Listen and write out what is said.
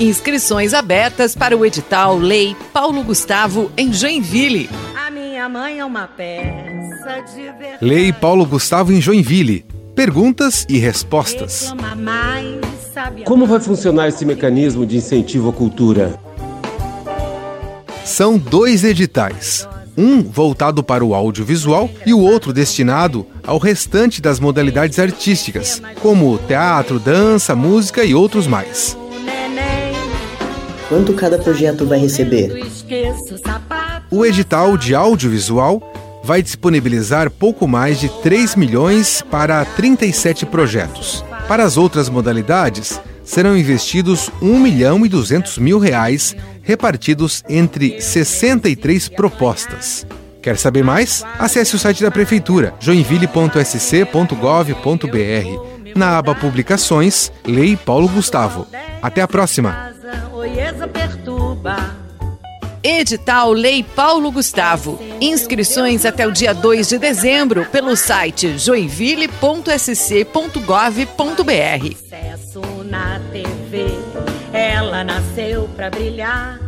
Inscrições abertas para o edital Lei Paulo Gustavo em Joinville. A minha mãe é uma peça de verdade. Lei Paulo Gustavo em Joinville. Perguntas e respostas. Como vai funcionar esse mecanismo de incentivo à cultura? São dois editais. Um voltado para o audiovisual e o outro destinado ao restante das modalidades artísticas, como teatro, dança, música e outros mais. Quanto cada projeto vai receber? O edital de audiovisual vai disponibilizar pouco mais de 3 milhões para 37 projetos. Para as outras modalidades, serão investidos 1 milhão e 200 mil reais repartidos entre 63 propostas. Quer saber mais? Acesse o site da Prefeitura, joinville.sc.gov.br. Na aba Publicações, Lei Paulo Gustavo. Até a próxima! Edital Lei Paulo Gustavo. Inscrições até o dia 2 de dezembro pelo site joinville.sc.gov.br. Sucesso na TV. Ela nasceu pra brilhar.